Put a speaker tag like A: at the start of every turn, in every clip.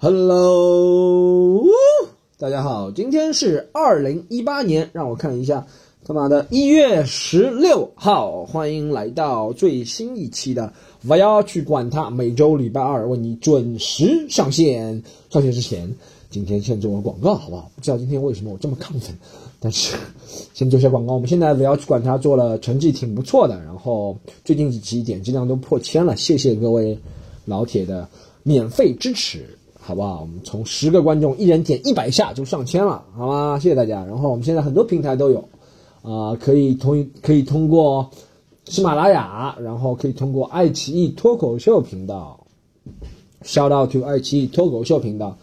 A: Hello，大家好，今天是二零一八年，让我看一下，他妈的一月十六号，欢迎来到最新一期的，不要去管它，每周礼拜二为你准时上线。上线之前，今天先做个广告，好不好？不知道今天为什么我这么亢奋，但是先做一下广告。我们现在不要去管它，做了成绩挺不错的，然后最近几期点击量都破千了，谢谢各位老铁的免费支持。好不好？我们从十个观众一人点一百下就上千了，好吗？谢谢大家。然后我们现在很多平台都有，啊、可以通可以通过喜马拉雅，然后可以通过爱奇艺脱口秀频道，shout out to 爱奇艺脱口秀频道，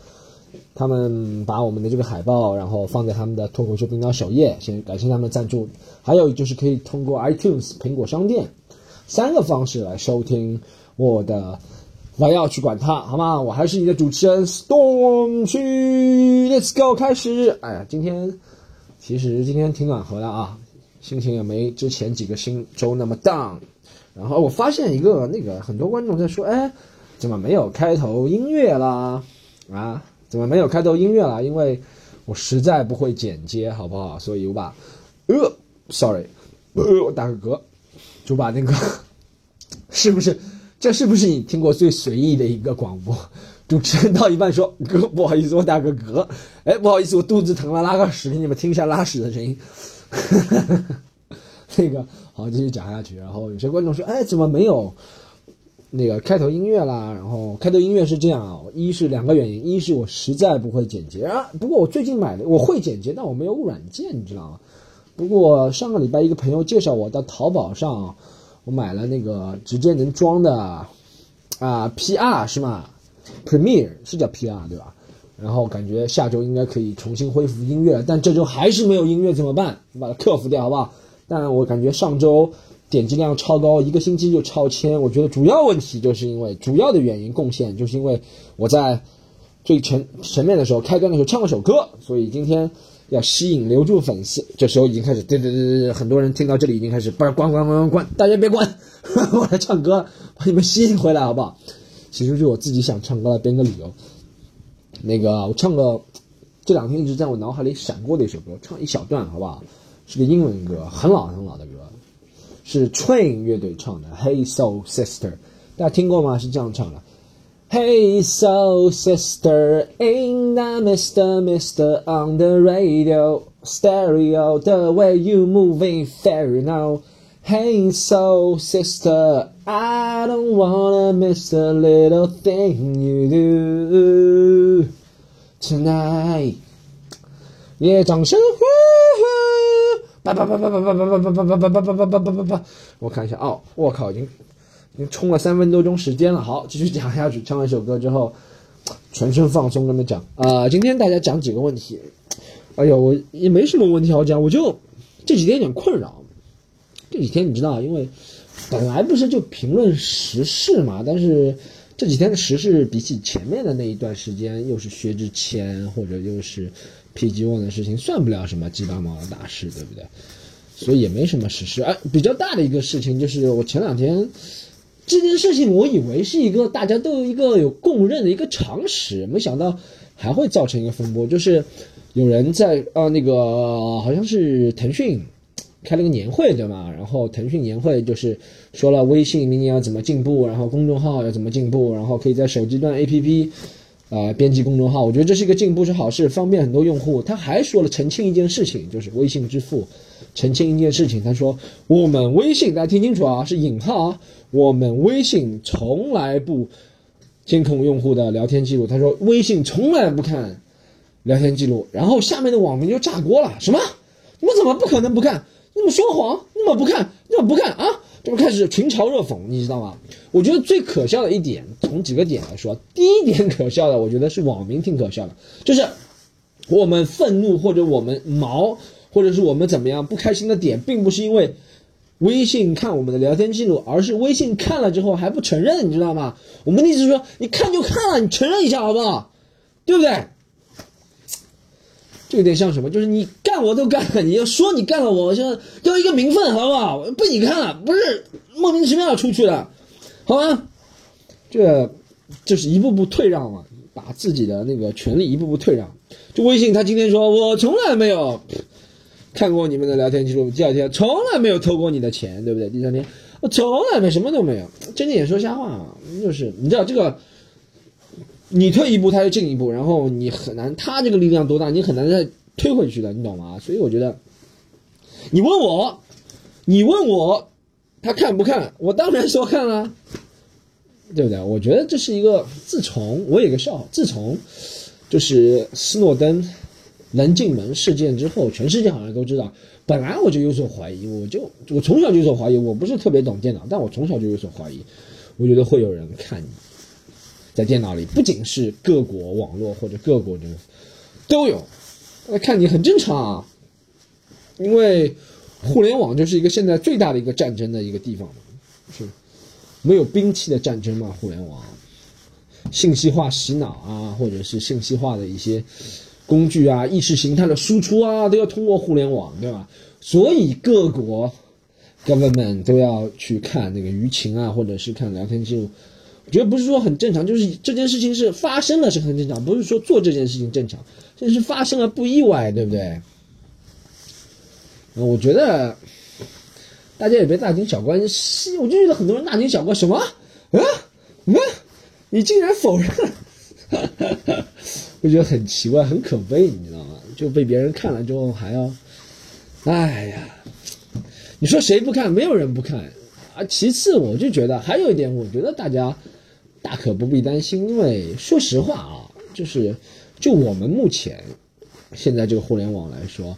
A: 他们把我们的这个海报，然后放在他们的脱口秀频道首页，先感谢他们的赞助。还有就是可以通过 iTunes 苹果商店三个方式来收听我的。我要去管他，好吗？我还是你的主持人 Storm 去，Let's go，开始。哎呀，今天其实今天挺暖和的啊，心情也没之前几个星周那么 down。然后我发现一个那个很多观众在说，哎，怎么没有开头音乐啦？啊，怎么没有开头音乐啦？因为我实在不会剪接，好不好？所以我把呃，sorry，呃，我打个嗝，就把那个 是不是？这是不是你听过最随意的一个广播？主持人到一半说：“ 哥，不好意思，我打个嗝。”哎，不好意思，我肚子疼了，拉个屎，给你们听一下拉屎的声音。那个好，继续讲下去。然后有些观众说：“哎，怎么没有那个开头音乐啦？”然后开头音乐是这样啊，一是两个原因，一是我实在不会剪辑啊。不过我最近买的，我会剪辑，但我没有软件，你知道吗？不过上个礼拜一个朋友介绍我到淘宝上。我买了那个直接能装的，啊，PR 是吗？Premiere 是叫 PR 对吧？然后感觉下周应该可以重新恢复音乐，但这周还是没有音乐怎么办？把它克服掉好不好？但我感觉上周点击量超高，一个星期就超千。我觉得主要问题就是因为主要的原因贡献就是因为我在最前前面的时候开端的时候唱了首歌，所以今天。要吸引留住粉丝，这时候已经开始，对对对对，很多人听到这里已经开始，不是关关关关关，大家别关，我来唱歌，把你们吸引回来好不好？其实就我自己想唱歌来编个理由。那个我唱个这两天一直在我脑海里闪过的一首歌，唱一小段好不好？是个英文歌，很老很老的歌，是 Train 乐队唱的《Hey So Sister》，大家听过吗？是这样唱的。Hey, soul sister, ain't that Mr. Mister on the radio, stereo, the way you moving fair now. Hey, soul sister, I don't wanna miss the little thing you do tonight. 耶，掌声！呼呼！叭叭叭叭叭叭叭叭叭叭叭叭叭叭叭叭叭！我看一下，哦，我靠，已经。 已经冲了三分多钟时间了，好，继续讲下去。唱完一首歌之后，全身放松，跟他讲啊，今天大家讲几个问题。哎呦，我也没什么问题好讲，我就这几天有点困扰。这几天你知道，因为本来不是就评论时事嘛，但是这几天的时事比起前面的那一段时间，又是薛之谦或者又是 PG One 的事情，算不了什么鸡巴毛的大事，对不对？所以也没什么时事。哎，比较大的一个事情就是我前两天。这件事情我以为是一个大家都有一个有共认的一个常识，没想到还会造成一个风波。就是有人在啊，那个好像是腾讯开了个年会，对吗？然后腾讯年会就是说了微信明年要怎么进步，然后公众号要怎么进步，然后可以在手机端 APP 啊编辑公众号。我觉得这是一个进步，是好事，方便很多用户。他还说了澄清一件事情，就是微信支付澄清一件事情。他说我们微信大家听清楚啊，是引号啊。我们微信从来不监控用户的聊天记录。他说微信从来不看聊天记录。然后下面的网民就炸锅了：什么？你们怎么不可能不看？你们说谎？你们不看？你们不看啊？这不开始群嘲热讽，你知道吗？我觉得最可笑的一点，从几个点来说，第一点可笑的，我觉得是网民挺可笑的，就是我们愤怒或者我们毛，或者是我们怎么样不开心的点，并不是因为。微信看我们的聊天记录，而是微信看了之后还不承认，你知道吗？我们的意思是说，你看就看了，你承认一下好不好？对不对？这有点像什么？就是你干我都干了，你要说你干了，我像要一个名分，好不好？被你看了，不是莫名其妙出去了，好吗？这就是一步步退让嘛？把自己的那个权利一步步退让。就微信，他今天说我从来没有看过你们的聊天记录，第二天从来没有偷过你的钱，对不对？第三天我从来没什么都没有，睁着眼说瞎话，就是你知道这个，你退一步他就进一步，然后你很难，他这个力量多大，你很难再推回去的，你懂吗？所以我觉得，你问我，你问我。他看不看？我当然说看了，对不对？我觉得这是一个，自从我有个笑话，自从就是斯诺登能进门事件之后，全世界好像都知道。本来我就有所怀疑，我就我从小就有所怀疑，我不是特别懂电脑，但我从小就有所怀疑。我觉得会有人看你，在电脑里，不仅是各国网络或者各国政府都有，那看你很正常啊，因为。互联网就是一个现在最大的一个战争的一个地方嘛，是没有兵器的战争嘛？互联网信息化洗脑啊，或者是信息化的一些工具啊，意识形态的输出啊，都要通过互联网，对吧？所以各国 government 都要去看那个舆情啊，或者是看聊天记录。我觉得不是说很正常，就是这件事情是发生了是很正常，不是说做这件事情正常，这是发生了不意外，对不对？我觉得大家也别大惊小怪，是我就觉得很多人大惊小怪，什么？啊？嗯？你竟然否认？我觉得很奇怪，很可悲，你知道吗？就被别人看了之后还要，哎呀，你说谁不看？没有人不看啊。其次，我就觉得还有一点，我觉得大家大可不必担心，因为说实话啊，就是就我们目前现在这个互联网来说。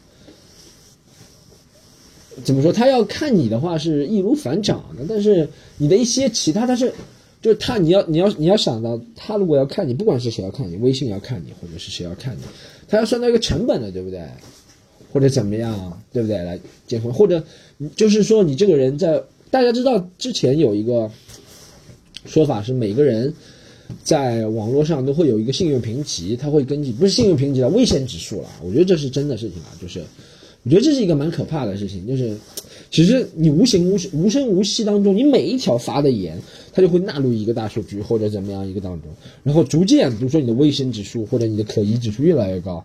A: 怎么说？他要看你的话是易如反掌的，但是你的一些其他，他是，就是他，你要你要你要想到，他如果要看你，不管是谁要看你，微信要看你，或者是谁要看你，他要算到一个成本的，对不对？或者怎么样，对不对？来结婚，或者就是说你这个人在，大家知道之前有一个说法是，每个人在网络上都会有一个信用评级，他会根据不是信用评级的危险指数了，我觉得这是真的事情啊，就是。我觉得这是一个蛮可怕的事情，就是其实你无形无无声无息当中，你每一条发的言，它就会纳入一个大数据或者怎么样一个当中，然后逐渐，比如说你的危险指数或者你的可疑指数越来越高，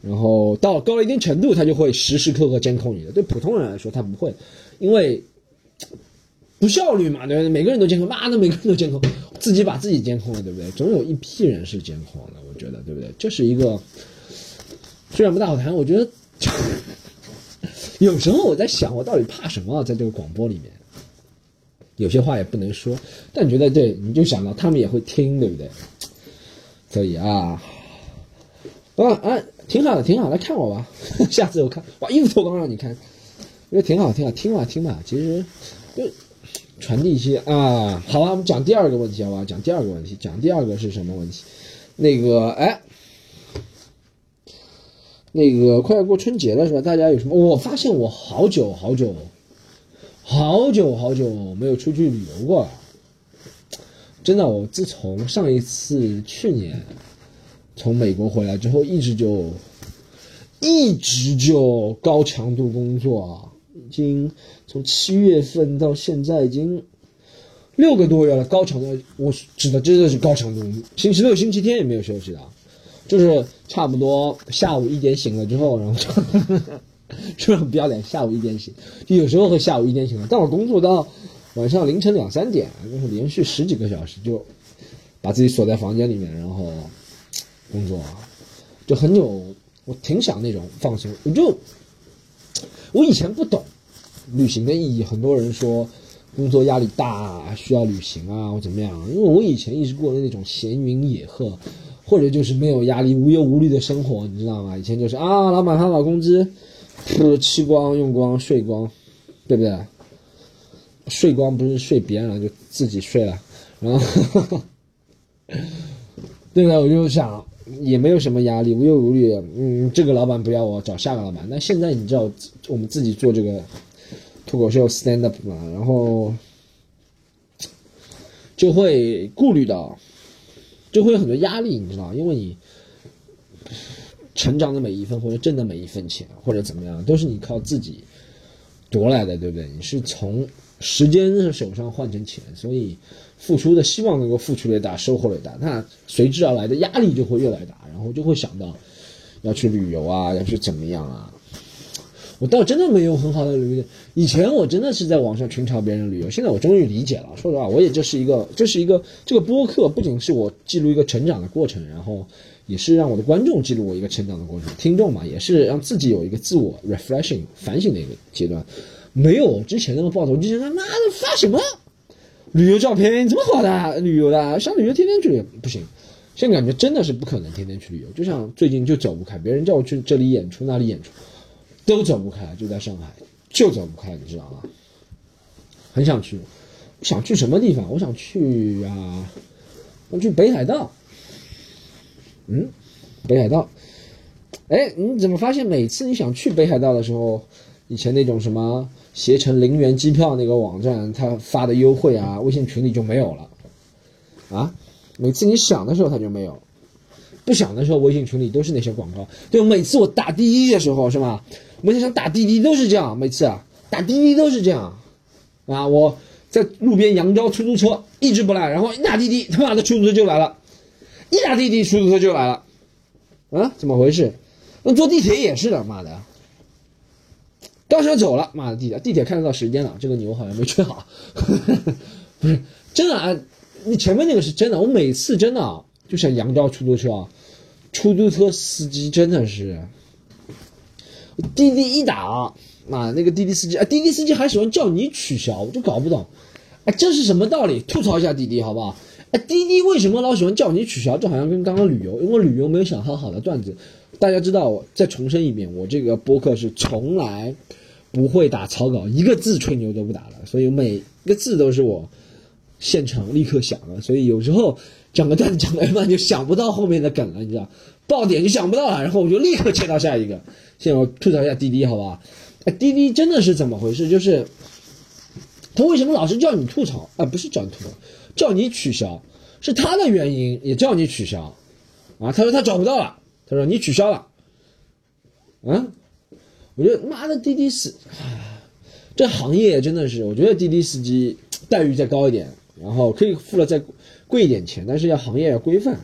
A: 然后到高了一定程度，它就会时时刻刻监控你的。对普通人来说，他不会，因为不效率嘛，对不对？每个人都监控，妈的，每个人都监控，自己把自己监控了，对不对？总有一批人是监控的，我觉得，对不对？这是一个虽然不大好谈，我觉得。有时候我在想，我到底怕什么？在这个广播里面，有些话也不能说，但觉得对，你就想到他们也会听，对不对？所以啊，啊啊，挺好的，挺好，来看我吧。下次我看，哇，衣服脱光让你看，我觉得挺好，挺好，听吧，听吧。其实就传递一些啊。好了，我们讲第二个问题，好吧？讲第二个问题，讲第二个是什么问题？那个，哎。那个快要过春节了是吧？大家有什么？我发现我好久好久，好久好久没有出去旅游过了。真的，我自从上一次去年从美国回来之后，一直就一直就高强度工作，经从七月份到现在已经六个多月了。高强度，我指的真的是高强度，星期六、星期天也没有休息的。就是差不多下午一点醒了之后，然后就 是不是很不要脸？下午一点醒，就有时候会下午一点醒了。但我工作到晚上凌晨两三点，就是连续十几个小时，就把自己锁在房间里面，然后工作，就很有，我挺想那种放松。我就我以前不懂旅行的意义，很多人说工作压力大，需要旅行啊，或怎么样？因为我以前一直过的那种闲云野鹤。或者就是没有压力、无忧无虑的生活，你知道吗？以前就是啊，老板他把工资，是吃光、用光、睡光，对不对？睡光不是睡别人了，就自己睡了，然后，对不对？我就想也没有什么压力，无忧无虑。嗯，这个老板不要我，找下个老板。那现在你知道我们自己做这个脱口秀 stand up 嘛，然后就会顾虑到。就会有很多压力，你知道，因为你成长的每一分或者挣的每一分钱或者怎么样，都是你靠自己夺来的，对不对？你是从时间手上换成钱，所以付出的希望能够付出越大，收获越大，那随之而来的压力就会越来越大，然后就会想到要去旅游啊，要去怎么样啊。我倒真的没有很好的旅游，以前我真的是在网上群嘲别人旅游，现在我终于理解了。说实话，我也这是一个，这是一个这个播客，不仅是我记录一个成长的过程，然后也是让我的观众记录我一个成长的过程，听众嘛，也是让自己有一个自我 refreshing 反省的一个阶段。没有之前那么暴走，之前他妈的发什么旅游照片？怎么好的旅游的？想旅游天天去不行，现在感觉真的是不可能天天去旅游。就像最近就走不开，别人叫我去这里演出那里演出，都走不开，就在上海就走不开，你知道吗？很想去，想去什么地方？我想去啊，我去北海道。嗯，北海道。哎，你怎么发现每次你想去北海道的时候，以前那种什么？携程零元机票那个网站，他发的优惠啊，微信群里就没有了，啊，每次你想的时候他就没有，不想的时候微信群里都是那些广告。对，每次我打滴滴的时候是吧？每次想打滴滴都是这样，每次啊打滴滴都是这样，啊，我在路边扬招出租车一直不来，然后一打滴滴，他妈的出租车就来了，一打滴滴出租车就来了，啊，怎么回事？那坐地铁也是的，妈的。刚想走了，妈的地铁，地铁看得到时间了，这个牛好像没吹好，不是真的啊，你前面那个是真的，我每次真的啊就像扬招出租车啊，出租车司机真的是，滴滴一打，啊那个滴滴司机，啊，滴滴司机还喜欢叫你取消，我就搞不懂，哎，这是什么道理？吐槽一下滴滴好不好？哎，滴滴为什么老喜欢叫你取消？这好像跟刚刚旅游，因为旅游没有想好好的段子。大家知道，我再重申一遍，我这个播客是从来不会打草稿，一个字吹牛都不打的，所以每个字都是我现场立刻想的。所以有时候讲个段子讲一半就想不到后面的梗了，你知道，爆点就想不到了，然后我就立刻切到下一个。现在我吐槽一下滴滴，好吧？哎，滴滴真的是怎么回事？就是他为什么老是叫你吐槽？啊，不是叫你吐槽，叫你取消，是他的原因也叫你取消啊？他说他找不到了。他说：“你取消了，嗯，我觉得妈的滴滴司，这行业真的是，我觉得滴滴司机待遇再高一点，然后可以付了再贵一点钱，但是要行业要规范。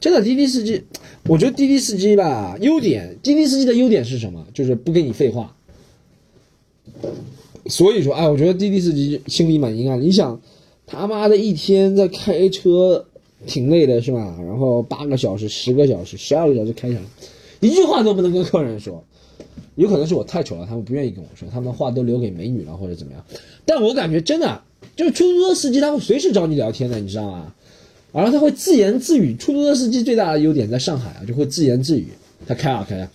A: 真的滴滴司机，我觉得滴滴司机吧，优点，滴滴司机的优点是什么？就是不跟你废话。所以说，哎，我觉得滴滴司机心里蛮阴暗。你想，他妈的一天在开车。”挺累的是吧？然后八个小时、十个小时、十二个小时开下来，一句话都不能跟客人说。有可能是我太丑了，他们不愿意跟我说，他们话都留给美女了或者怎么样。但我感觉真的，就是出租车司机他会随时找你聊天的，你知道吗？然后他会自言自语。出租车司机最大的优点在上海啊，就会自言自语。他开啊开啊，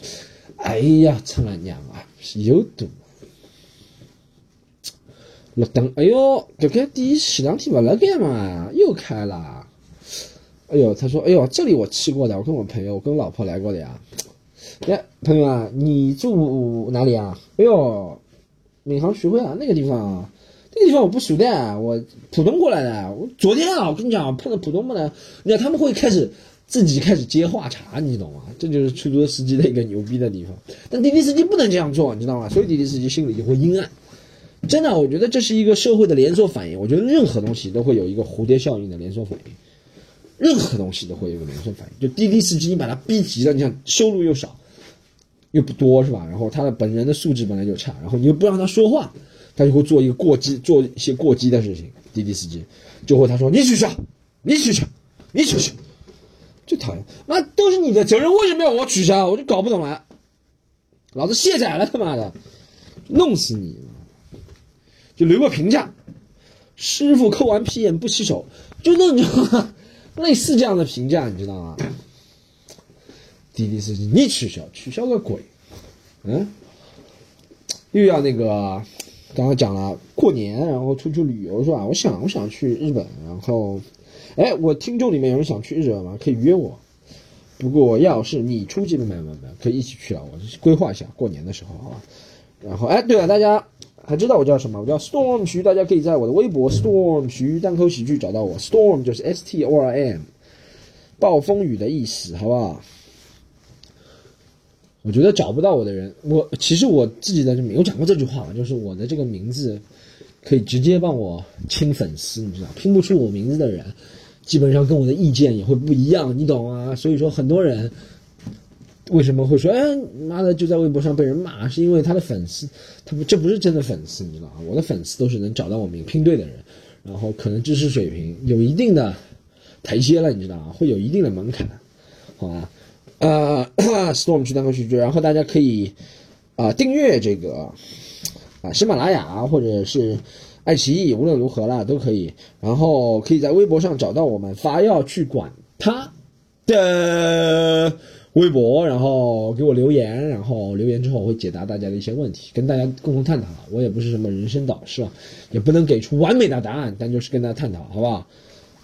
A: 哎呀，苍兰娘啊，有毒！绿灯，哎呦，这个第一十两天不了干嘛？又开了。哎呦，他说：“哎呦，这里我去过的，我跟我朋友，我跟老婆来过的呀。哎，朋友啊，你住哪里啊？哎呦，闵行徐汇啊，那个地方，那个地方我不熟的，我浦东过来的。我昨天啊，我跟你讲，碰到浦东的，你看他们会开始自己开始接话茬，你懂吗？这就是出租车司机的一个牛逼的地方。但滴滴司机不能这样做，你知道吗？所以滴滴司机心里就会阴暗。真的，我觉得这是一个社会的连锁反应。我觉得任何东西都会有一个蝴蝶效应的连锁反应。”任何东西都会有一个连锁反应，就滴滴司机，你把他逼急了，你想收入又少，又不多是吧？然后他的本人的素质本来就差，然后你又不让他说话，他就会做一个过激，做一些过激的事情。滴滴司机就会他说你取消，你取消，你取消，最讨厌，那都是你的责任，为什么要我取消？我就搞不懂了，老子卸载了，他妈的，弄死你！就留个评价，师傅抠完屁眼不洗手，就那种。类似这样的评价，你知道吗？滴滴司机，你取消，取消个鬼！嗯，又要那个，刚刚讲了过年，然后出去旅游是吧？我想，我想去日本，然后，哎，我听众里面有人想去日本吗？可以约我。不过要是你出这边买买买，可以一起去啊！我规划一下过年的时候，好吧？然后，哎，对了，大家。还知道我叫什么？我叫 Storm 徐，大家可以在我的微博 Storm 徐单口喜剧找到我。Storm 就是 S T O R M，暴风雨的意思，好不好？我觉得找不到我的人，我其实我自己的这名，我讲过这句话，就是我的这个名字可以直接帮我清粉丝，你知道，拼不出我名字的人，基本上跟我的意见也会不一样，你懂吗？所以说很多人为什么会说，哎，妈的就在微博上被人骂，是因为他的粉丝，他不这不是真的粉丝，你知道？我的粉丝都是能找到我名拼对的人，然后可能知识水平有一定的台阶了，你知道吗？会有一定的门槛，好吧？呃，Storm 去当个续剧，然后大家可以啊订阅这个啊喜马拉雅或者是爱奇艺，无论如何啦都可以。然后可以在微博上找到我们，发要去管他的微博，然后给我留言，然后留言之后我会解答大家的一些问题，跟大家共同探讨。我也不是什么人生导师啊，也不能给出完美的答案，但就是跟大家探讨，好不好？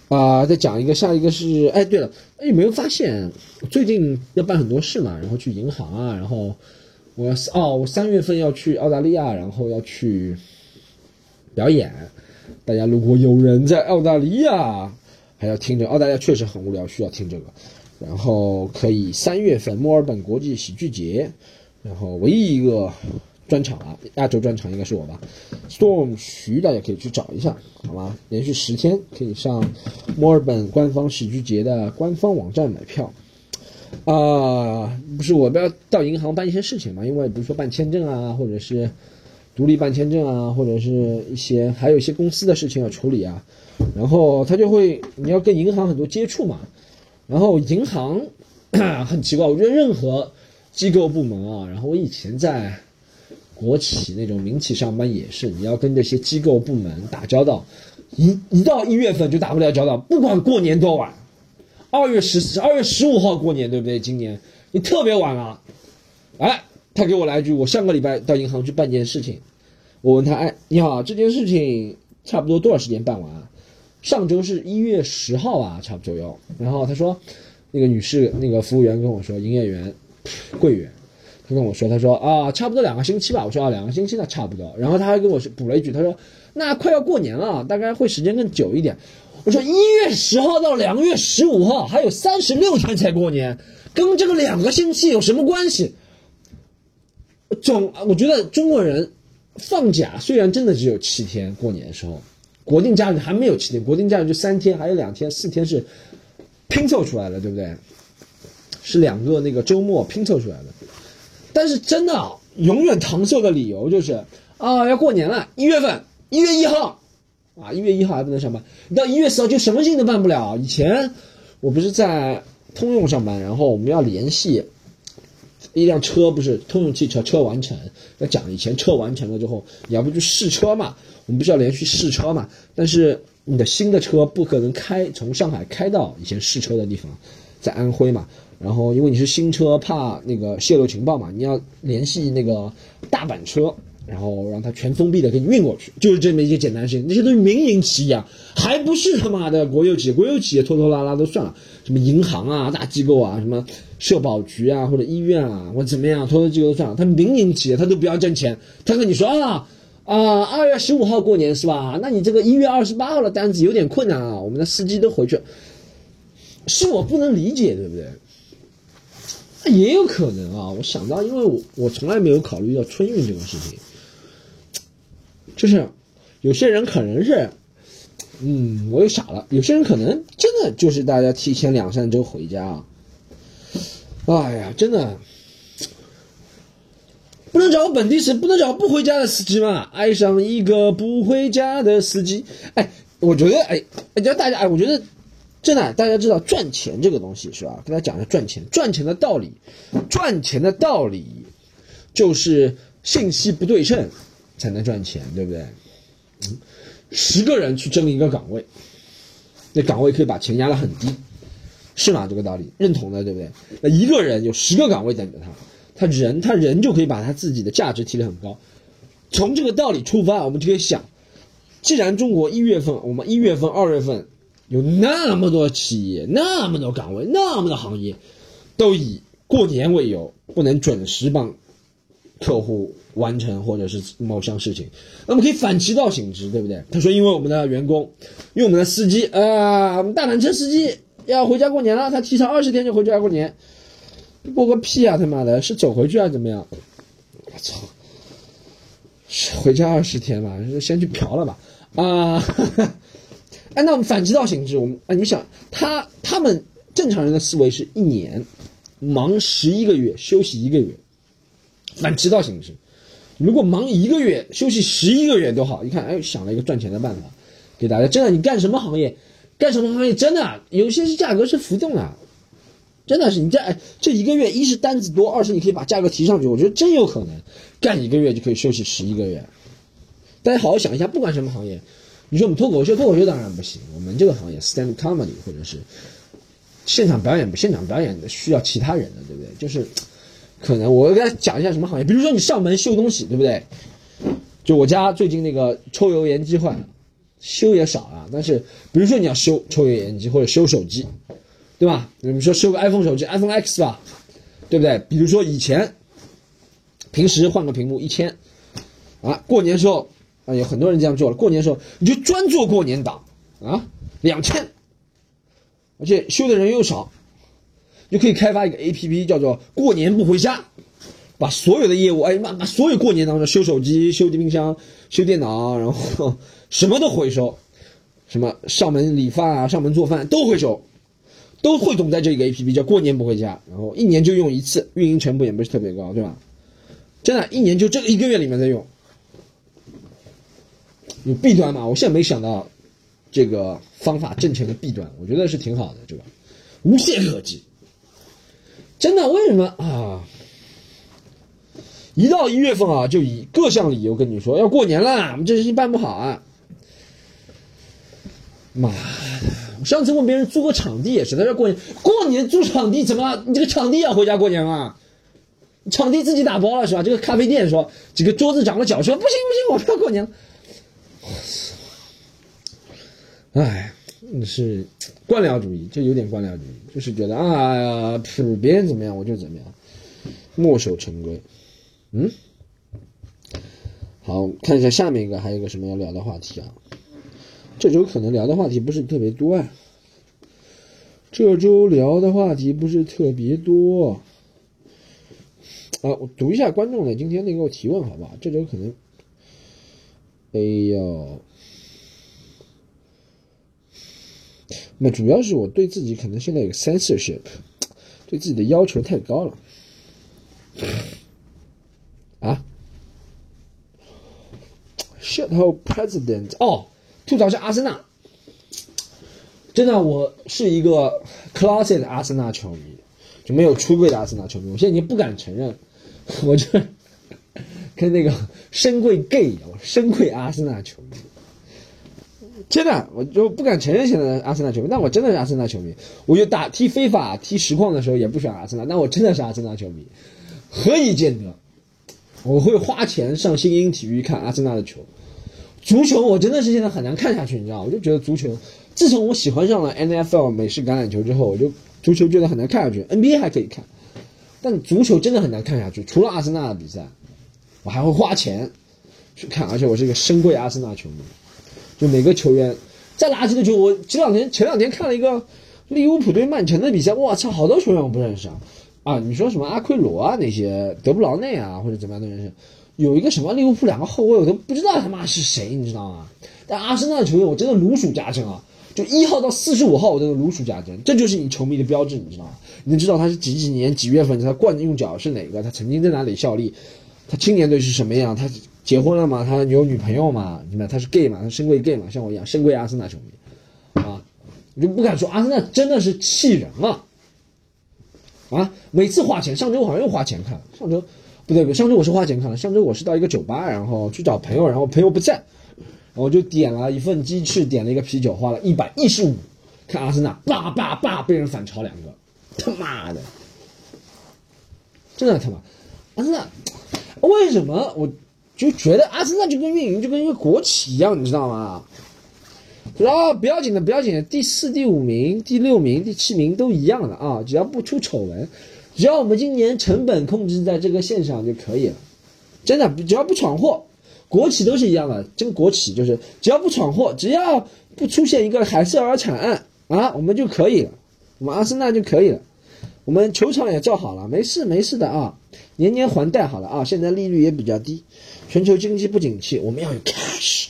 A: 啊，再讲一个，下一个是，哎，对了，有没有发现最近要办很多事嘛？然后去银行啊，然后我哦，我三月份要去澳大利亚，然后要去表演。大家如果有人在澳大利亚，还要听着，澳大利亚确实很无聊，需要听这个。然后可以三月份墨尔本国际喜剧节，然后唯一一个。专场啊，亚洲专场应该是我吧，Storm 徐大家可以去找一下，好吗？连续十天可以上墨尔本官方喜剧节的官方网站买票。啊，不是我们要到银行办一些事情嘛，因为比如说办签证啊，或者是独立办签证啊，或者是一些还有一些公司的事情要处理啊，然后他就会你要跟银行很多接触嘛，然后银行 很奇怪，我觉得任何机构部门啊，然后我以前在。国企那种民企上班也是，你要跟这些机构部门打交道，一一到一月份就打不了交道，不管过年多晚，二月十二月十五号过年对不对？今年你特别晚了，哎，他给我来一句，我上个礼拜到银行去办件事情，我问他，哎，你好，这件事情差不多多少时间办完？上周是一月十号啊，差不多要。然后他说，那个女士，那个服务员跟我说，营业员，柜员。他跟我说：“他说啊，差不多两个星期吧。”我说：“啊，两个星期那差不多。”然后他还跟我补了一句：“他说，那快要过年了，大概会时间更久一点。”我说：“一月十号到两月十五号还有三十六天才过年，跟这个两个星期有什么关系？”总我觉得中国人放假虽然真的只有七天，过年的时候国定假日还没有七天，国定假日就三天，还有两天四天是拼凑出来的，对不对？是两个那个周末拼凑出来的。但是真的，永远搪塞的理由就是啊，要过年了，一月份，一月一号，啊，一月一号还不能上班，你到一月四号就什么事情都办不了。以前我不是在通用上班，然后我们要联系一辆车，不是通用汽车车完成，要讲以前车完成了之后，你要不就试车嘛，我们不是要连续试车嘛？但是你的新的车不可能开从上海开到以前试车的地方，在安徽嘛。然后，因为你是新车，怕那个泄露情报嘛，你要联系那个大板车，然后让他全封闭的给你运过去，就是这么一些简单事情。那些都是民营企业啊，还不是他妈的国有企业。国有企业拖拖拉拉都算了，什么银行啊、大机构啊、什么社保局啊或者医院啊或者怎么样，拖拖机构都算了。他民营企业他都不要挣钱，他跟你说啊啊，二月十五号过年是吧？那你这个一月二十八号的单子有点困难啊，我们的司机都回去，是我不能理解，对不对？也有可能啊，我想到，因为我我从来没有考虑到春运这个事情，就是有些人可能是，嗯，我又傻了，有些人可能真的就是大家提前两三周回家啊，哎呀，真的不能找本地司，不能找不回家的司机嘛？爱上一个不回家的司机，哎，我觉得，哎，叫大家，哎，我觉得。真的，大家知道赚钱这个东西是吧？跟大家讲一下赚钱，赚钱的道理，赚钱的道理就是信息不对称才能赚钱，对不对？嗯，十个人去争一个岗位，那岗位可以把钱压得很低，是吗？这个道理认同的，对不对？那一个人有十个岗位等着他，他人他人就可以把他自己的价值提得很高。从这个道理出发，我们就可以想，既然中国一月份，我们一月份、二月份。有那么多企业，那么多岗位，那么多行业，都以过年为由不能准时帮客户完成或者是某项事情，那么可以反其道行之，对不对？他说，因为我们的员工，因为我们的司机啊，大缆车司机要回家过年了，他提前二十天就回家过年，过个屁啊！他妈的，是走回去还是怎么样？我操！回家二十天吧，先去嫖了吧。啊，按照反其道行之，我们啊，你想他他们正常人的思维是一年忙十一个月，休息一个月，反其道行之。如果忙一个月，休息十一个月都好。一看，哎，想了一个赚钱的办法，给大家。真的，你干什么行业，干什么行业，真的有些是价格是浮动的，真的是你这哎这一个月，一是单子多，二是你可以把价格提上去。我觉得真有可能干一个月就可以休息十一个月。大家好好想一下，不管什么行业，你说我们脱口秀，脱口秀当然不行。我们这个行业 stand comedy 或者是现场表演，现场表演的需要其他人的，对不对？就是。可能我给大家讲一下什么行业，比如说你上门修东西，对不对？就我家最近那个抽油烟机坏了，修也少啊。但是比如说你要修抽油烟机或者修手机，对吧？你们说修个 iPhone 手机，iPhone X 吧，对不对？比如说以前平时换个屏幕一千，啊，过年时候啊有很多人这样做了，过年时候你就专做过年档啊，两千，而且修的人又少。就可以开发一个 A P P，叫做“过年不回家”，把所有的业务，哎妈，把所有过年当中修手机、修冰箱、修电脑，然后什么都回收，什么上门理发啊、上门做饭都回收，都汇总在这个 A P P，叫“过年不回家”，然后一年就用一次，运营成本也不是特别高，对吧？真的，一年就这个一个月里面在用，有弊端吗？我现在没想到这个方法挣钱的弊端，我觉得是挺好的，对吧？无懈可击。真的？为什么啊？一到一月份啊，就以各项理由跟你说要过年了，我们这事情办不好啊！妈的！我上次问别人租个场地也是，他说过年过年租场地怎么？你这个场地要回家过年啊？场地自己打包了是吧？这个咖啡店说这个桌子长了脚，说不行不行，我们要过年。哎。是官僚主义，就有点官僚主义，就是觉得啊，别人怎么样我就怎么样，墨守成规。嗯，好看一下下面一个，还有一个什么要聊的话题啊？这周可能聊的话题不是特别多啊。这周聊的话题不是特别多啊。我读一下观众的今天那个提问好不好？这周可能，哎呦。那主要是我对自己可能现在有个 censorship，对自己的要求太高了。啊，shit hole president 哦，吐槽下阿森纳。真的，我是一个 closet 阿森纳球迷，就没有出柜的阿森纳球迷。我现在已经不敢承认，我这跟那个 深柜 gay 一样，深柜阿森纳球迷。真的，我就不敢承认现在阿森纳球迷，但我真的是阿森纳球迷。我就打踢非法、踢实况的时候也不选阿森纳，但我真的是阿森纳球迷。何以见得？我会花钱上新英体育看阿森纳的球。足球我真的是现在很难看下去，你知道我就觉得足球，自从我喜欢上了 NFL 美式橄榄球之后，我就足球觉得很难看下去。NBA 还可以看，但足球真的很难看下去。除了阿森纳的比赛，我还会花钱去看，而且我是一个深贵阿森纳球迷。就每个球员再垃圾的球，我这两天前两天看了一个利物浦对曼城的比赛，我操，好多球员我不认识啊！啊，你说什么阿奎罗啊那些德布劳内啊或者怎么样的认识？有一个什么利物浦两个后卫我都不知道他妈是谁，你知道吗？但阿森纳球员我真的如数家珍啊！就一号到四十五号我都如数家珍，这就是你球迷的标志，你知道吗？你能知道他是几几年几月份，他惯用脚是哪个，他曾经在哪里效力，他青年队是什么样，他。结婚了嘛？他有女朋友嘛？明白？他是 gay 嘛？他深贵 gay 嘛？像我一样深贵阿森纳球迷，啊，我就不敢说阿森纳真的是气人啊！啊，每次花钱，上周好像又花钱看了，上周不对不对，上周我是花钱看了，上周我是到一个酒吧，然后去找朋友，然后朋友不在，我就点了一份鸡翅，点了一个啤酒，花了一百一十五，看阿森纳叭叭叭被人反超两个，他妈的，真的他妈，阿森纳为什么我？就觉得阿森纳就跟运营就跟一个国企一样，你知道吗？然后不要紧的，不要紧的，第四、第五名、第六名、第七名都一样的啊，只要不出丑闻，只要我们今年成本控制在这个线上就可以了。真的，只要不闯祸，国企都是一样的。真国企就是只要不闯祸，只要不出现一个海瑟尔惨案啊，我们就可以了，我们阿森纳就可以了。我们球场也造好了，没事没事的啊，年年还贷好了啊，现在利率也比较低，全球经济不景气，我们要有 cash，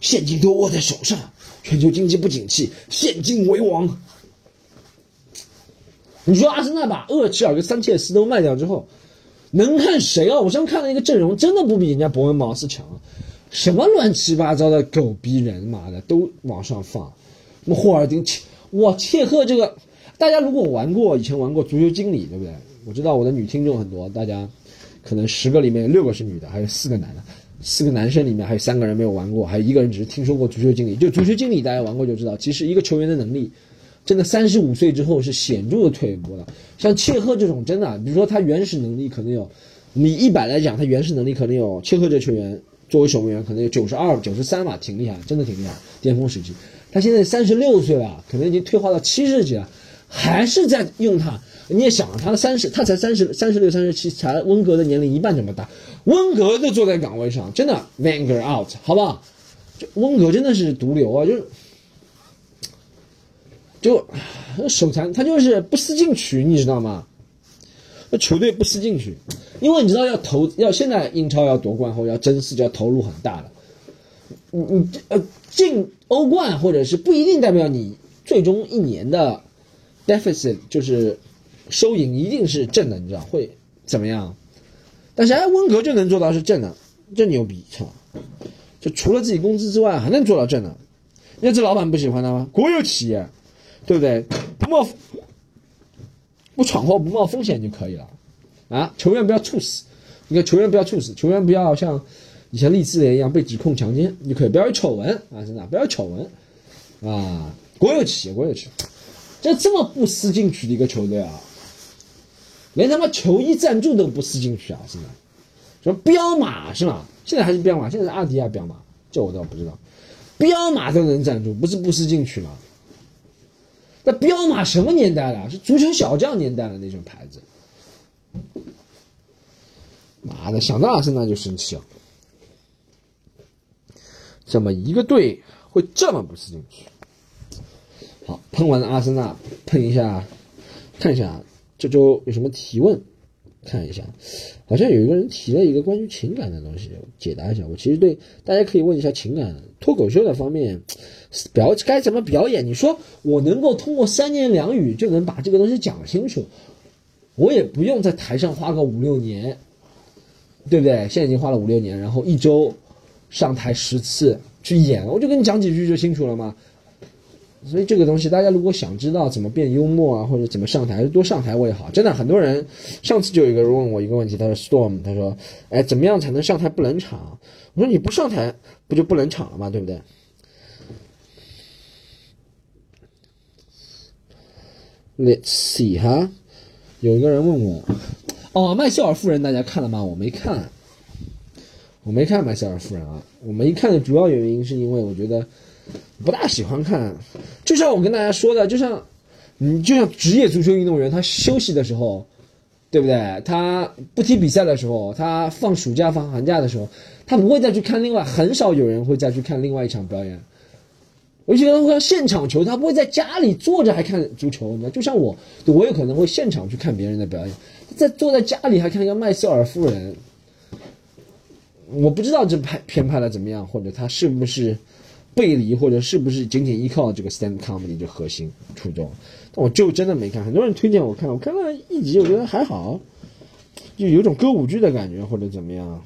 A: 现金都握在手上，全球经济不景气，现金为王。你说阿森纳把厄齐尔跟桑切斯都卖掉之后，能看谁啊？我上看了一个阵容，真的不比人家伯恩茅斯强。什么乱七八糟的狗逼人，妈的都往上放。那么霍尔丁切，哇，切赫这个，大家如果玩过以前玩过足球经理，对不对？我知道我的女听众很多，大家可能十个里面有六个是女的，还有四个男的，四个男生里面还有三个人没有玩过，还有一个人只是听说过足球经理。就足球经理，大家玩过就知道，其实一个球员的能力。真的三十五岁之后是显著的退步了。像切赫这种，真的，比如说他原始能力可能有，你一百来讲，他原始能力可能有。切赫这球员作为守门员，可能有九十二、九十三吧，挺厉害，真的挺厉害，巅峰时期。他现在三十六岁了，可能已经退化到七十级了，还是在用他。你也想，他的三十，他才三十三十六、三十七，才温格的年龄一半这么大，温格都坐在岗位上，真的 Wenger out，好不好？就温格真的是毒瘤啊，就是。就手残，他就是不思进取，你知道吗？那球队不思进取，因为你知道要投，要现在英超要夺冠后要争四，就要投入很大的。你你呃进欧冠或者是不一定代表你最终一年的 deficit 就是收银一定是正的，你知道会怎么样？但是哎，温格就能做到是正的，真牛逼，操！就除了自己工资之外还能做到正的，那这老板不喜欢他吗？国有企业。对不对？不冒不闯祸，不冒风险就可以了，啊！球员不要猝死，你看球员不要猝死，球员不要像以前利兹联一样被指控强奸，就可以不要有丑闻啊！真的不要有丑闻啊！国有企业，国有企业，这这么不思进取的一个球队啊，连他妈球衣赞助都不思进取啊！现在什么彪马是吗？现在还是彪马，现在是阿迪亚彪马，这我倒不知道，彪马都能赞助，不是不思进取吗？那彪马什么年代了？是足球小将年代的那种牌子。妈的，想到阿森纳就生气了。怎么一个队会这么不思进取？喷完了阿森纳，喷一下，看一下这周有什么提问，看一下。好像有一个人提了一个关于情感的东西，解答一下。我其实对大家可以问一下情感脱口秀的方面。表该怎么表演？你说我能够通过三言两语就能把这个东西讲清楚，我也不用在台上花个五六年，对不对？现在已经花了五六年，然后一周上台十次去演，我就跟你讲几句就清楚了吗？所以这个东西，大家如果想知道怎么变幽默啊，或者怎么上台，多上台我也好。真的，很多人上次就有一个人问我一个问题，他说：“Storm，他说，哎，怎么样才能上台不冷场？”我说：“你不上台不就不冷场了吗？对不对？” Let's see 哈，有一个人问我，哦，麦瑟尔夫人大家看了吗？我没看，我没看麦瑟尔夫人啊。我没看的主要原因是因为我觉得不大喜欢看。就像我跟大家说的，就像你就像职业足球运动员，他休息的时候，对不对？他不踢比赛的时候，他放暑假放寒假的时候，他不会再去看另外，很少有人会再去看另外一场表演。尤其是现场球，他不会在家里坐着还看足球，你知道？就像我，我有可能会现场去看别人的表演，在坐在家里还看一个麦瑟尔夫人。我不知道这拍片拍的怎么样，或者他是不是背离，或者是不是仅仅依靠这个 stand comedy 这核心初衷。但我就真的没看，很多人推荐我看，我看了一集，我觉得还好，就有种歌舞剧的感觉，或者怎么样。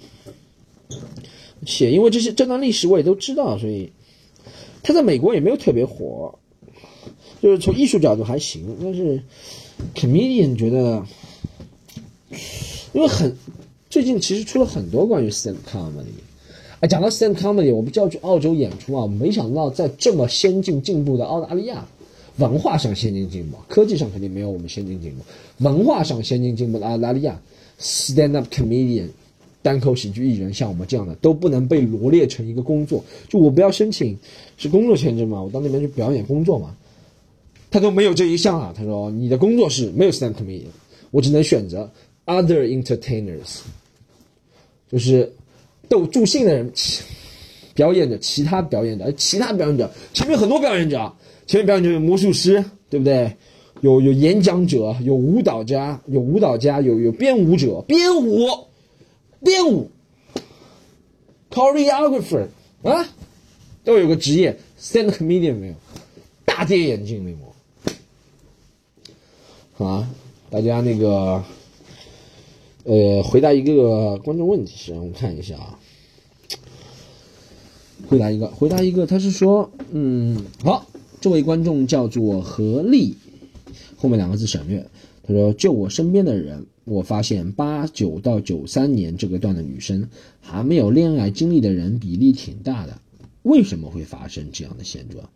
A: 且因为这些这段历史我也都知道，所以。他在美国也没有特别火，就是从艺术角度还行，但是 comedian 觉得，因为很最近其实出了很多关于 stand comedy，哎，讲到 stand comedy，我们就要去澳洲演出啊，没想到在这么先进进步的澳大利亚，文化上先进进步，科技上肯定没有我们先进进步，文化上先进进步的澳大利亚 stand up comedian。单口喜剧艺人像我们这样的都不能被罗列成一个工作，就我不要申请是工作签证嘛，我到那边去表演工作嘛，他都没有这一项啊。他说你的工作是没有 stand comedian，我只能选择 other entertainers，就是逗助兴的人表演的其他表演的其他表演者，前面很多表演者，前面表演者有魔术师，对不对？有有演讲者，有舞蹈家，有舞蹈家，有有编舞者，编舞，编舞，choreographer 啊，都有个职业，stand comedian 没有，大跌眼镜那种，啊，大家那个，呃，回答一个观众问题，是让我看一下啊。回答一个，回答一个，他是说，嗯，好，这位观众叫做何丽，后面两个字省略。他说，就我身边的人，我发现八九到九三年这个段的女生，还没有恋爱经历的人比例挺大的。为什么会发生这样的现状？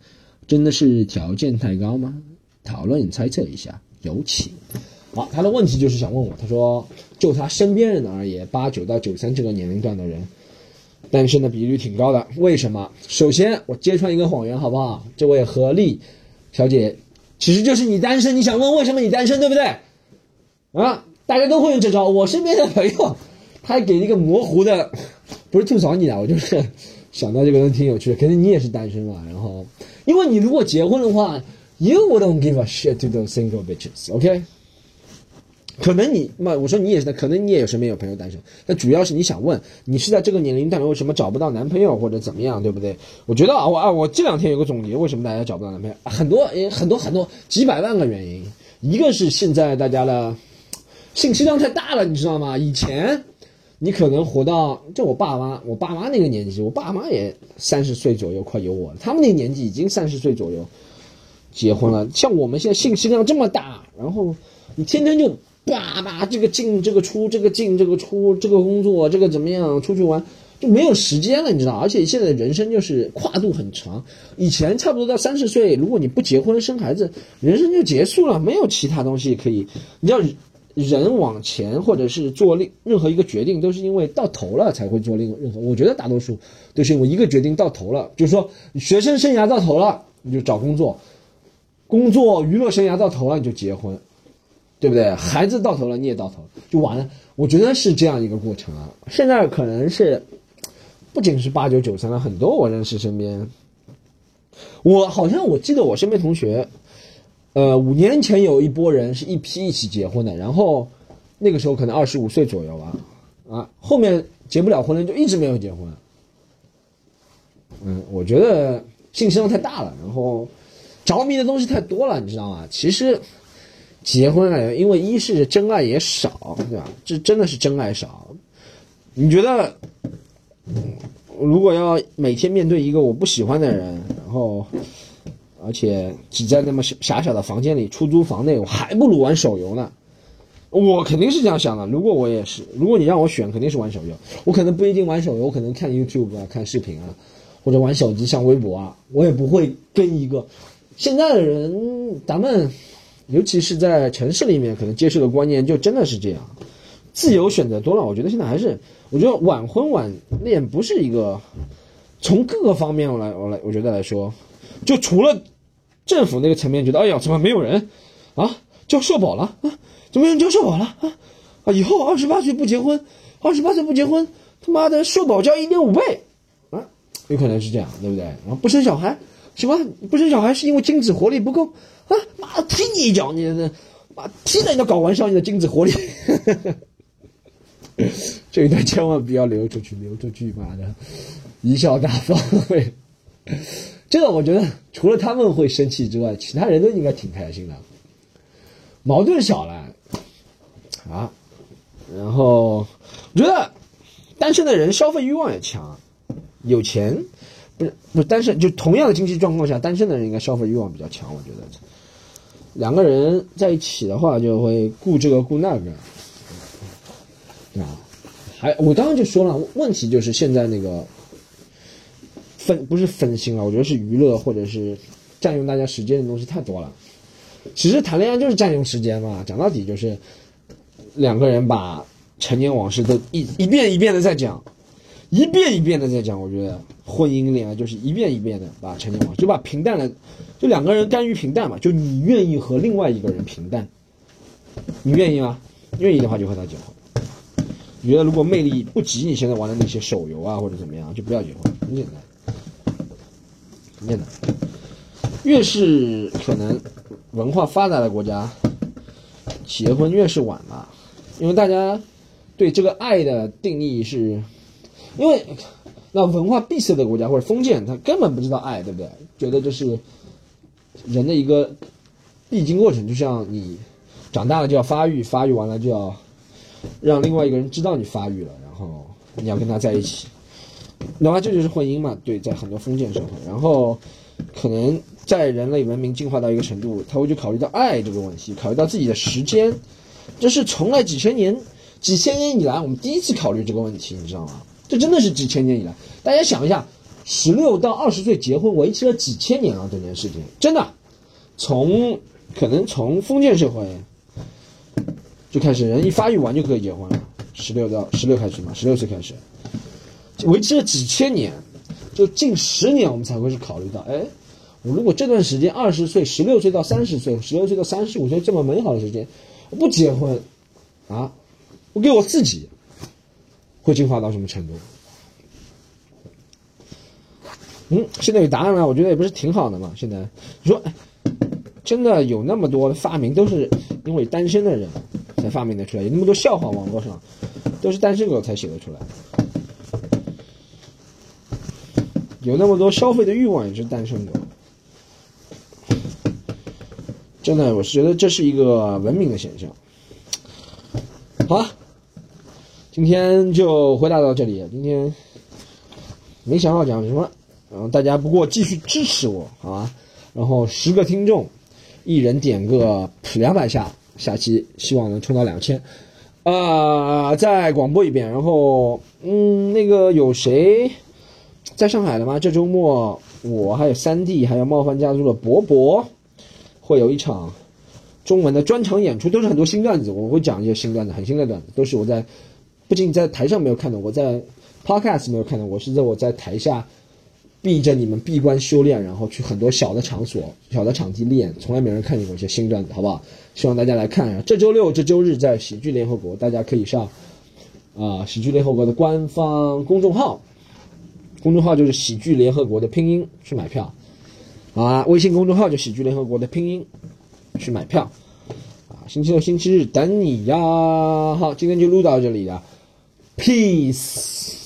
A: 真的是条件太高吗？讨论猜测一下，有请。好，他的问题就是想问我，他说，就他身边人而言，八九到九三这个年龄段的人。单身的比率挺高的，为什么？首先，我揭穿一个谎言，好不好？这位何丽小姐，其实就是你单身。你想问为什么你单身，对不对？啊，大家都会用这招。我身边的朋友，他给了一个模糊的，不是吐槽你啊，我就是 想到这个东西挺有趣的。肯定你也是单身嘛。然后，因为你如果结婚的话，You wouldn't give a shit to the single bitches，OK？可能你那我说你也是的，可能你也有身边有朋友单身，那主要是你想问，你是在这个年龄段为什么找不到男朋友或者怎么样，对不对？我觉得啊，我啊，我这两天有个总结，为什么大家找不到男朋友？很多，很多很多几百万个原因，一个是现在大家的信息量太大了，你知道吗？以前你可能活到就我爸妈，我爸妈那个年纪，我爸妈也三十岁左右快有我了，他们那个年纪已经三十岁左右结婚了，像我们现在信息量这么大，然后你天天就。叭叭，这个进这个出，这个进这个出，这个工作这个怎么样？出去玩就没有时间了，你知道？而且现在人生就是跨度很长。以前差不多到三十岁，如果你不结婚生孩子，人生就结束了，没有其他东西可以。你要人往前，或者是做另任何一个决定，都是因为到头了才会做另任何。我觉得大多数都是因为一个决定到头了，就是说学生生涯到头了，你就找工作；工作娱乐生涯到头了，你就结婚。对不对？孩子到头了，你也到头了，就完了。我觉得是这样一个过程啊。现在可能是，不仅是八九九三了，很多我认识身边，我好像我记得我身边同学，呃，五年前有一波人是一批一起结婚的，然后那个时候可能二十五岁左右吧，啊，后面结不了婚了，就一直没有结婚。嗯，我觉得信息量太大了，然后着迷的东西太多了，你知道吗？其实。结婚了，因为一是真爱也少，对吧？这真的是真爱少。你觉得，如果要每天面对一个我不喜欢的人，然后，而且只在那么狭小的房间里，出租房内，我还不如玩手游呢。我肯定是这样想的。如果我也是，如果你让我选，肯定是玩手游。我可能不一定玩手游，我可能看 YouTube 啊，看视频啊，或者玩手机上微博啊，我也不会跟一个现在的人，咱们。尤其是在城市里面，可能接受的观念就真的是这样，自由选择多了。我觉得现在还是，我觉得晚婚晚恋不是一个，从各个方面来我来我觉得来说，就除了政府那个层面觉得，哎呀，怎么没有人啊交社保了啊？怎么有人交社保了啊？啊，以后二十八岁不结婚，二十八岁不结婚，他妈的社保交一点五倍啊？有可能是这样，对不对？然后不生小孩，什么不生小孩是因为精子活力不够？啊妈的！踢你一脚，你这妈踢的你都搞玩笑，你的精子活力，这一段千万不要流出去，流出去妈的，贻笑大方。会，这个我觉得除了他们会生气之外，其他人都应该挺开心的，矛盾小了啊。然后我觉得单身的人消费欲望也强，有钱不是不是单身，就同样的经济状况下，单身的人应该消费欲望比较强，我觉得。两个人在一起的话，就会顾这个顾那个，啊，还我刚刚就说了，问题就是现在那个分不是分心了，我觉得是娱乐或者是占用大家时间的东西太多了。其实谈恋爱就是占用时间嘛，讲到底就是两个人把陈年往事都一一遍一遍的在讲。一遍一遍的在讲，我觉得婚姻恋爱就是一遍一遍的把陈年往，就把平淡的，就两个人甘于平淡嘛，就你愿意和另外一个人平淡，你愿意吗？愿意的话就和他结婚。你觉得如果魅力不及你现在玩的那些手游啊或者怎么样，就不要结婚，很简单，很简单。越是可能文化发达的国家，结婚越是晚嘛，因为大家对这个爱的定义是，因为那文化闭塞的国家或者封建，他根本不知道爱，对不对？觉得这是人的一个必经过程，就像你长大了就要发育，发育完了就要让另外一个人知道你发育了，然后你要跟他在一起。那么这就是婚姻嘛？对，在很多封建社会，然后可能在人类文明进化到一个程度，他会去考虑到爱这个问题，考虑到自己的时间，这是从来几千年、几千年以来我们第一次考虑这个问题，你知道吗？这真的是几千年以来，大家想一下，十六到二十岁结婚维持了几千年了，这件事情真的，从可能从封建社会就开始，人一发育完就可以结婚了，十六到十六开始嘛，十六岁开始。维持了几千年，就近十年，我们才会去考虑到，哎，我如果这段时间二十岁、十六岁到三十岁、十六岁到三十五岁这么美好的时间，我不结婚，啊，我给我自己会进化到什么程度？嗯，现在有答案了，我觉得也不是挺好的嘛。现在你说，真的有那么多发明都是因为单身的人才发明的出来，有那么多笑话，网络上都是单身狗才写的出来。有那么多消费的欲望也是单身狗，真的，我是觉得这是一个文明的现象。好，今天就回答到这里。今天没想好讲什么，然后大家不过继续支持我，好吧？然后十个听众，一人点个两百下，下期希望能冲到两千。啊，再广播一遍，然后嗯，那个有谁？在上海的吗？这周末我还有三弟，还有冒犯家族的博博，会有一场中文的专场演出，都是很多新段子。我会讲一些新段子，很新的段子，都是我在不仅在台上没有看到，我在 podcast 没有看到，我是在我在台下逼着你们闭关修炼，然后去很多小的场所、小的场地练，从来没人看见过一些新段子，好不好？希望大家来看一下。这周六、这周日在喜剧联合国，大家可以上啊喜剧联合国的官方公众号。公众号就是喜剧联合国的拼音去买票，啊，微信公众号就喜剧联合国的拼音去买票，啊，星期六、星期日等你呀。好，今天就录到这里了，peace。